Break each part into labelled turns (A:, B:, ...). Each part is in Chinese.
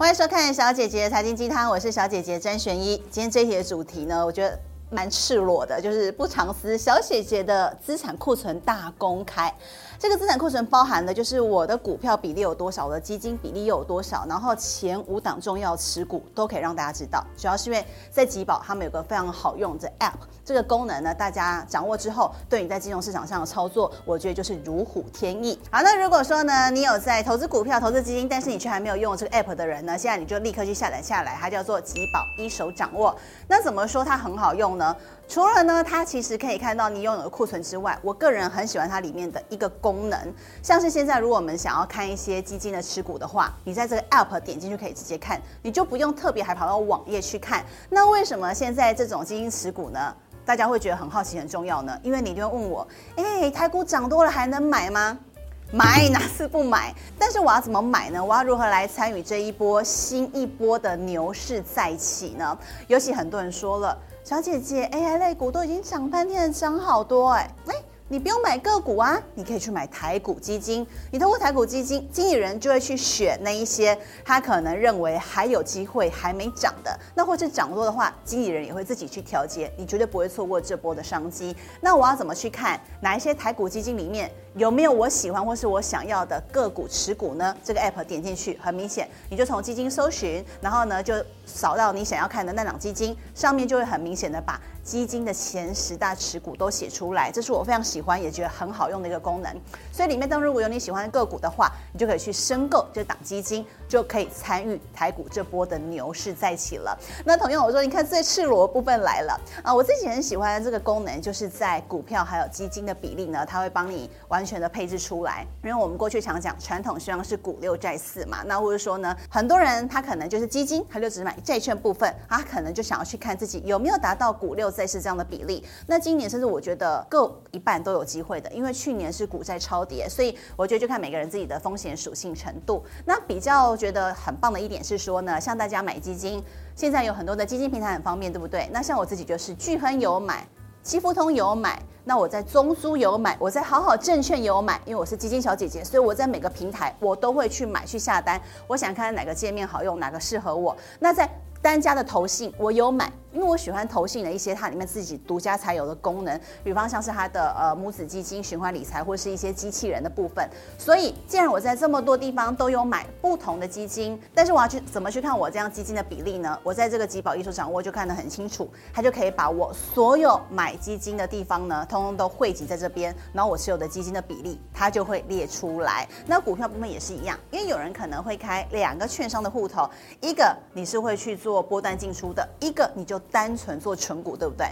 A: 欢迎收看小姐姐财经鸡汤，我是小姐姐詹璇一。今天这一题的主题呢，我觉得蛮赤裸的，就是不藏私，小姐姐的资产库存大公开。这个资产库存包含的就是我的股票比例有多少，我的基金比例又有多少，然后前五档重要持股都可以让大家知道。主要是因为在集宝他们有个非常好用的 App，这个功能呢，大家掌握之后，对你在金融市场上的操作，我觉得就是如虎添翼。好，那如果说呢，你有在投资股票、投资基金，但是你却还没有用这个 App 的人呢，现在你就立刻去下载下来，它叫做集宝一手掌握。那怎么说它很好用呢？除了呢，它其实可以看到你拥有的库存之外，我个人很喜欢它里面的一个功能，像是现在如果我们想要看一些基金的持股的话，你在这个 App 点进去可以直接看，你就不用特别还跑到网页去看。那为什么现在这种基金持股呢？大家会觉得很好奇、很重要呢？因为你就会问我，哎，台股涨多了还能买吗？买哪次不买？但是我要怎么买呢？我要如何来参与这一波新一波的牛市再起呢？尤其很多人说了。小姐姐，AI 类股都已经涨半天了，涨好多哎、欸！哎，你不用买个股啊，你可以去买台股基金。你通过台股基金，经理人就会去选那一些他可能认为还有机会还没涨的，那或是涨多的话，经理人也会自己去调节，你绝对不会错过这波的商机。那我要怎么去看哪一些台股基金里面有没有我喜欢或是我想要的个股持股呢？这个 app 点进去，很明显，你就从基金搜寻，然后呢就扫到你想要看的那档基金，上面就会很明显的把基金的前十大持股都写出来，这是我非常喜欢也觉得很好用的一个功能。所以里面当如果有你喜欢的个股的话，你就可以去申购这档基金，就可以参与台股这波的牛市再起了。那同样我说，你看最赤裸的部分来了啊！我自己很喜欢的这个功能，就是在股票还有基金的比例呢，它会帮你完完全的配置出来。因为我们过去常讲传统希望是股六债四嘛，那或者说呢，很多人他可能就是基金，他就只买债券部分，他可能就想要去看自己有没有达到股六债。四这样的比例，那今年甚至我觉得各一半都有机会的，因为去年是股债超跌，所以我觉得就看每个人自己的风险属性程度。那比较觉得很棒的一点是说呢，像大家买基金，现在有很多的基金平台很方便，对不对？那像我自己就是巨亨有买，七福通有买，那我在中租有买，我在好好证券有买，因为我是基金小姐姐，所以我在每个平台我都会去买去下单，我想看哪个界面好用，哪个适合我。那在单家的投信我有买。因为我喜欢投信的一些它里面自己独家才有的功能，比方像是它的呃母子基金、循环理财或是一些机器人的部分。所以，既然我在这么多地方都有买不同的基金，但是我要去怎么去看我这样基金的比例呢？我在这个集保一手掌握就看得很清楚，它就可以把我所有买基金的地方呢，通通都汇集在这边，然后我持有的基金的比例它就会列出来。那股票部分也是一样，因为有人可能会开两个券商的户头，一个你是会去做波段进出的，一个你就。单纯做存股，对不对？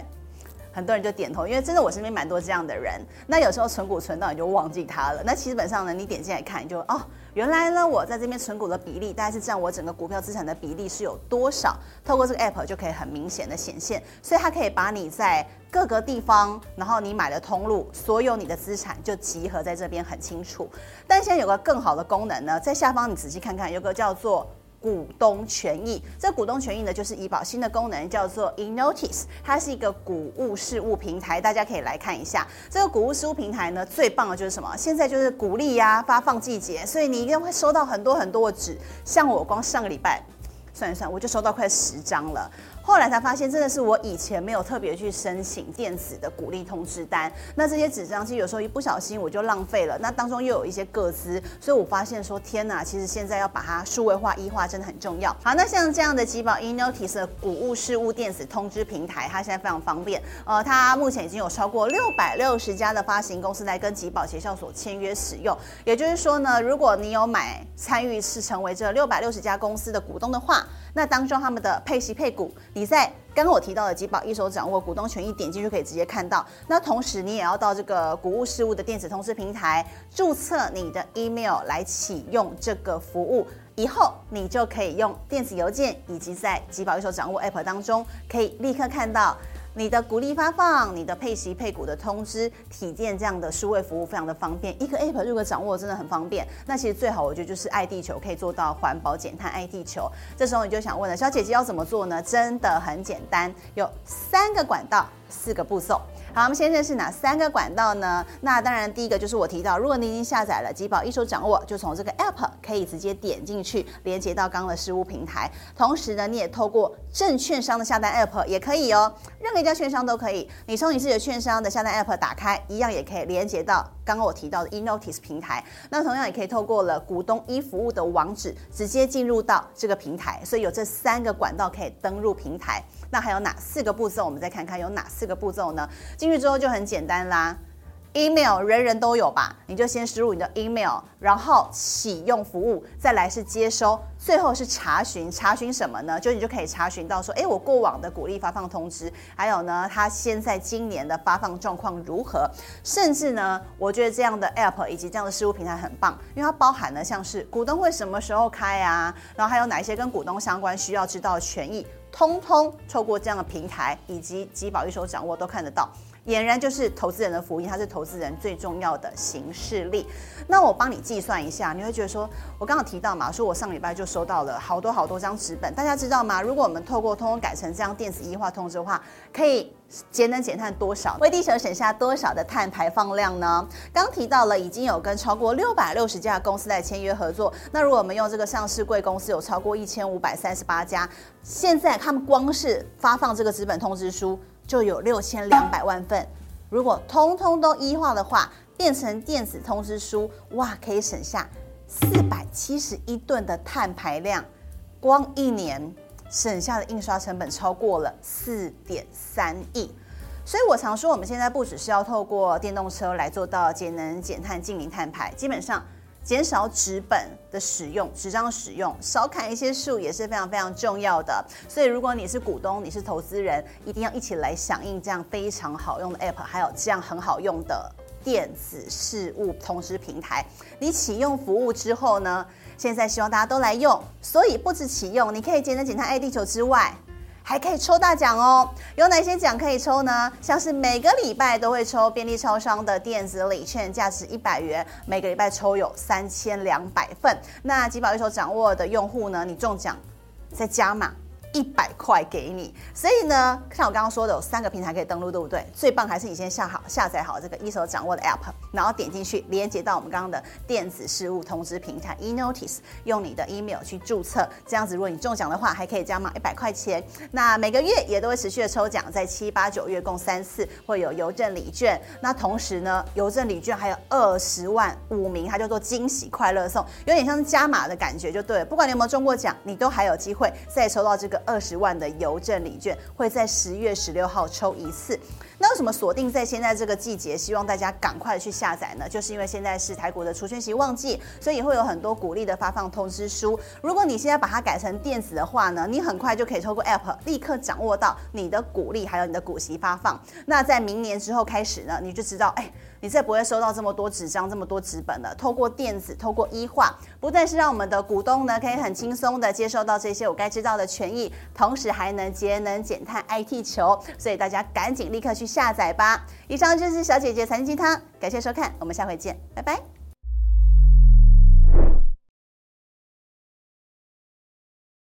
A: 很多人就点头，因为真的我身边蛮多这样的人。那有时候存股存到你就忘记它了。那基本上呢，你点进来看，你就哦，原来呢我在这边存股的比例大概是占我整个股票资产的比例是有多少？透过这个 app 就可以很明显的显现，所以它可以把你在各个地方，然后你买的通路，所有你的资产就集合在这边很清楚。但现在有个更好的功能呢，在下方你仔细看看，有个叫做。股东权益，这股东权益呢，就是怡保新的功能，叫做 eNotice，它是一个股务事务平台，大家可以来看一下。这个股务事务平台呢，最棒的就是什么？现在就是股利呀、发放季节，所以你一定会收到很多很多的纸。像我光上个礼拜算一算，我就收到快十张了。后来才发现，真的是我以前没有特别去申请电子的股利通知单。那这些纸张其实有时候一不小心我就浪费了。那当中又有一些个资，所以我发现说，天哪，其实现在要把它数位化、一化真的很重要。好，那像这样的吉宝 eNotice 的股务事务电子通知平台，它现在非常方便。呃，它目前已经有超过六百六十家的发行公司来跟集保协销所签约使用。也就是说呢，如果你有买参与是成为这六百六十家公司的股东的话，那当中他们的配息配股，比赛刚刚我提到的集宝一手掌握股东权益，点击就可以直接看到。那同时你也要到这个股务事务的电子通知平台注册你的 email 来启用这个服务，以后你就可以用电子邮件以及在集宝一手掌握 app 当中可以立刻看到。你的股利发放、你的配息配股的通知、体验这样的数位服务非常的方便，一个 app 如果掌握真的很方便。那其实最好我觉得就是爱地球可以做到环保减碳爱地球。这时候你就想问了，小姐姐要怎么做呢？真的很简单，有三个管道。四个步骤。好，我们先认识哪三个管道呢？那当然，第一个就是我提到，如果你已经下载了集保一手掌握，就从这个 App 可以直接点进去，连接到刚刚的实务平台。同时呢，你也透过证券商的下单 App 也可以哦，任何一家券商都可以。你从你自己的券商的下单 App 打开，一样也可以连接到刚刚我提到的 eNotice 平台。那同样也可以透过了股东 e 服务的网址，直接进入到这个平台。所以有这三个管道可以登入平台。那还有哪四个步骤？我们再看看有哪四个步骤呢？进去之后就很简单啦，email 人人都有吧？你就先输入你的 email，然后启用服务，再来是接收，最后是查询。查询什么呢？就你就可以查询到说，诶，我过往的股利发放通知，还有呢，它现在今年的发放状况如何？甚至呢，我觉得这样的 app 以及这样的事务平台很棒，因为它包含了像是股东会什么时候开啊，然后还有哪一些跟股东相关需要知道的权益。通通透过这样的平台以及集保一手掌握都看得到，俨然就是投资人的福音，它是投资人最重要的行事力。那我帮你计算一下，你会觉得说，我刚刚提到嘛，说我上礼拜就收到了好多好多张纸本，大家知道吗？如果我们透过通通改成这样电子一化通知的话，可以节能减碳多少？为地球省下多少的碳排放量呢？刚提到了已经有跟超过六百六十家公司来签约合作，那如果我们用这个上市贵公司有超过一千五百三十八家，现在他们光是发放这个纸本通知书就有六千两百万份，如果通通都一化的话，变成电子通知书，哇，可以省下四百七十一吨的碳排量，光一年省下的印刷成本超过了四点三亿。所以我常说，我们现在不只是要透过电动车来做到节能减碳、净零碳排，基本上减少纸本的使用、纸张使用，少砍一些树也是非常非常重要的。所以，如果你是股东，你是投资人，一定要一起来响应这样非常好用的 App，还有这样很好用的。电子事务通知平台，你启用服务之后呢，现在希望大家都来用，所以不止启用，你可以节能减碳爱地球之外，还可以抽大奖哦。有哪些奖可以抽呢？像是每个礼拜都会抽便利超商的电子礼券，价值一百元，每个礼拜抽有三千两百份。那集宝一手掌握的用户呢，你中奖再加码。一百块给你，所以呢，像我刚刚说的，有三个平台可以登录，对不对？最棒还是你先下好下载好这个一手掌握的 App，然后点进去连接到我们刚刚的电子事务通知平台 eNotice，用你的 email 去注册，这样子如果你中奖的话，还可以加码一百块钱。那每个月也都会持续的抽奖，在七八九月共三次会有邮政礼券。那同时呢，邮政礼券还有二十万五名，它叫做惊喜快乐送，有点像是加码的感觉，就对了。不管你有没有中过奖，你都还有机会再抽到这个。二十万的邮政礼券会在十月十六号抽一次。那为什么锁定在现在这个季节？希望大家赶快去下载呢？就是因为现在是台股的除权息旺季，所以会有很多股利的发放通知书。如果你现在把它改成电子的话呢，你很快就可以透过 App 立刻掌握到你的股利还有你的股息发放。那在明年之后开始呢，你就知道，哎。你再不会收到这么多纸张、这么多纸本了。透过电子、透过 e 化，不但是让我们的股东呢可以很轻松的接受到这些我该知道的权益，同时还能节能减碳、爱地球。所以大家赶紧立刻去下载吧！以上就是小姐姐财经鸡汤，感谢收看，我们下回见，拜拜。